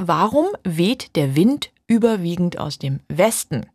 warum weht der Wind überwiegend aus dem Westen?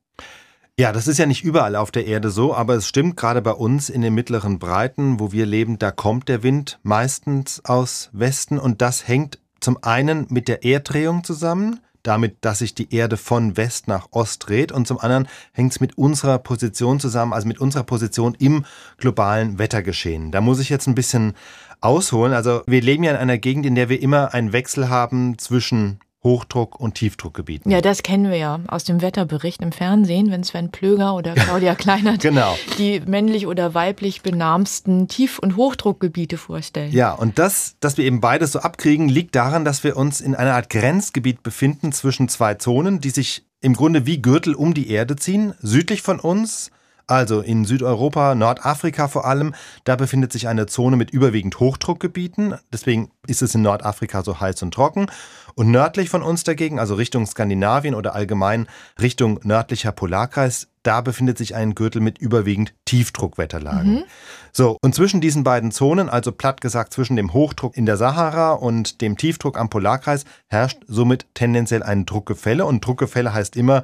Ja, das ist ja nicht überall auf der Erde so, aber es stimmt, gerade bei uns in den mittleren Breiten, wo wir leben, da kommt der Wind meistens aus Westen und das hängt zum einen mit der Erddrehung zusammen, damit, dass sich die Erde von West nach Ost dreht und zum anderen hängt es mit unserer Position zusammen, also mit unserer Position im globalen Wettergeschehen. Da muss ich jetzt ein bisschen ausholen. Also wir leben ja in einer Gegend, in der wir immer einen Wechsel haben zwischen Hochdruck- und Tiefdruckgebieten. Ja, das kennen wir ja aus dem Wetterbericht im Fernsehen, wenn Sven Plöger oder Claudia Kleinert genau. die männlich oder weiblich benamsten Tief- und Hochdruckgebiete vorstellen. Ja, und das, dass wir eben beides so abkriegen, liegt daran, dass wir uns in einer Art Grenzgebiet befinden zwischen zwei Zonen, die sich im Grunde wie Gürtel um die Erde ziehen. Südlich von uns also in Südeuropa, Nordafrika vor allem, da befindet sich eine Zone mit überwiegend Hochdruckgebieten. Deswegen ist es in Nordafrika so heiß und trocken. Und nördlich von uns dagegen, also Richtung Skandinavien oder allgemein Richtung nördlicher Polarkreis, da befindet sich ein Gürtel mit überwiegend Tiefdruckwetterlagen. Mhm. So, und zwischen diesen beiden Zonen, also platt gesagt zwischen dem Hochdruck in der Sahara und dem Tiefdruck am Polarkreis, herrscht somit tendenziell ein Druckgefälle. Und Druckgefälle heißt immer,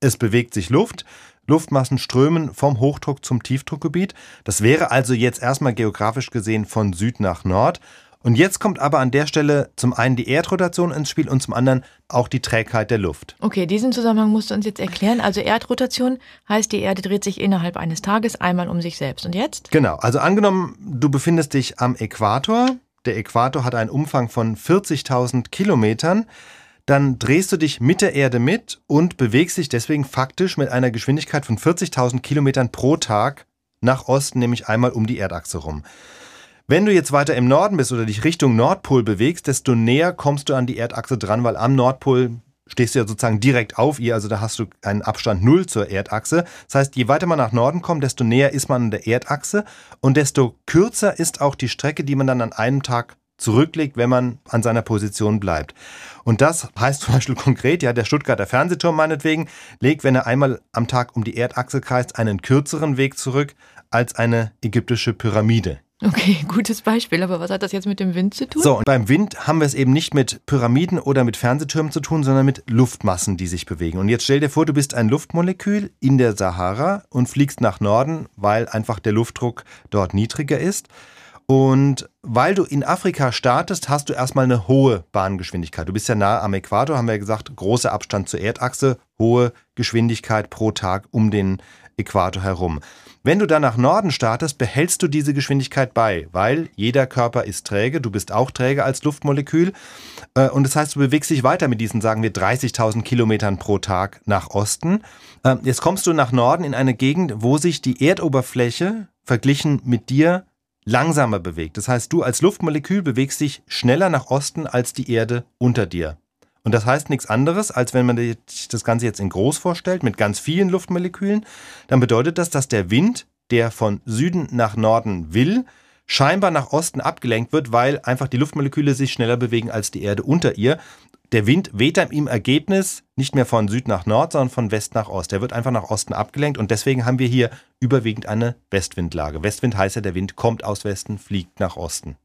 es bewegt sich Luft. Luftmassen strömen vom Hochdruck zum Tiefdruckgebiet. Das wäre also jetzt erstmal geografisch gesehen von Süd nach Nord. Und jetzt kommt aber an der Stelle zum einen die Erdrotation ins Spiel und zum anderen auch die Trägheit der Luft. Okay, diesen Zusammenhang musst du uns jetzt erklären. Also Erdrotation heißt, die Erde dreht sich innerhalb eines Tages einmal um sich selbst. Und jetzt? Genau, also angenommen, du befindest dich am Äquator. Der Äquator hat einen Umfang von 40.000 Kilometern dann drehst du dich mit der Erde mit und bewegst dich deswegen faktisch mit einer Geschwindigkeit von 40.000 Kilometern pro Tag nach Osten, nämlich einmal um die Erdachse rum. Wenn du jetzt weiter im Norden bist oder dich Richtung Nordpol bewegst, desto näher kommst du an die Erdachse dran, weil am Nordpol stehst du ja sozusagen direkt auf ihr, also da hast du einen Abstand null zur Erdachse. Das heißt, je weiter man nach Norden kommt, desto näher ist man an der Erdachse und desto kürzer ist auch die Strecke, die man dann an einem Tag zurücklegt, wenn man an seiner Position bleibt. Und das heißt zum Beispiel konkret, ja, der Stuttgarter Fernsehturm meinetwegen legt, wenn er einmal am Tag um die Erdachse kreist, einen kürzeren Weg zurück als eine ägyptische Pyramide. Okay, gutes Beispiel, aber was hat das jetzt mit dem Wind zu tun? So, und beim Wind haben wir es eben nicht mit Pyramiden oder mit Fernsehtürmen zu tun, sondern mit Luftmassen, die sich bewegen. Und jetzt stell dir vor, du bist ein Luftmolekül in der Sahara und fliegst nach Norden, weil einfach der Luftdruck dort niedriger ist. Und weil du in Afrika startest, hast du erstmal eine hohe Bahngeschwindigkeit. Du bist ja nah am Äquator, haben wir ja gesagt, großer Abstand zur Erdachse, hohe Geschwindigkeit pro Tag um den Äquator herum. Wenn du dann nach Norden startest, behältst du diese Geschwindigkeit bei, weil jeder Körper ist träge, du bist auch träge als Luftmolekül. Äh, und das heißt, du bewegst dich weiter mit diesen, sagen wir, 30.000 Kilometern pro Tag nach Osten. Äh, jetzt kommst du nach Norden in eine Gegend, wo sich die Erdoberfläche verglichen mit dir langsamer bewegt. Das heißt, du als Luftmolekül bewegst dich schneller nach Osten als die Erde unter dir. Und das heißt nichts anderes, als wenn man sich das Ganze jetzt in groß vorstellt, mit ganz vielen Luftmolekülen, dann bedeutet das, dass der Wind, der von Süden nach Norden will, scheinbar nach Osten abgelenkt wird, weil einfach die Luftmoleküle sich schneller bewegen als die Erde unter ihr der Wind weht im Ergebnis nicht mehr von Süd nach Nord, sondern von West nach Ost. Der wird einfach nach Osten abgelenkt und deswegen haben wir hier überwiegend eine Westwindlage. Westwind heißt ja, der Wind kommt aus Westen, fliegt nach Osten.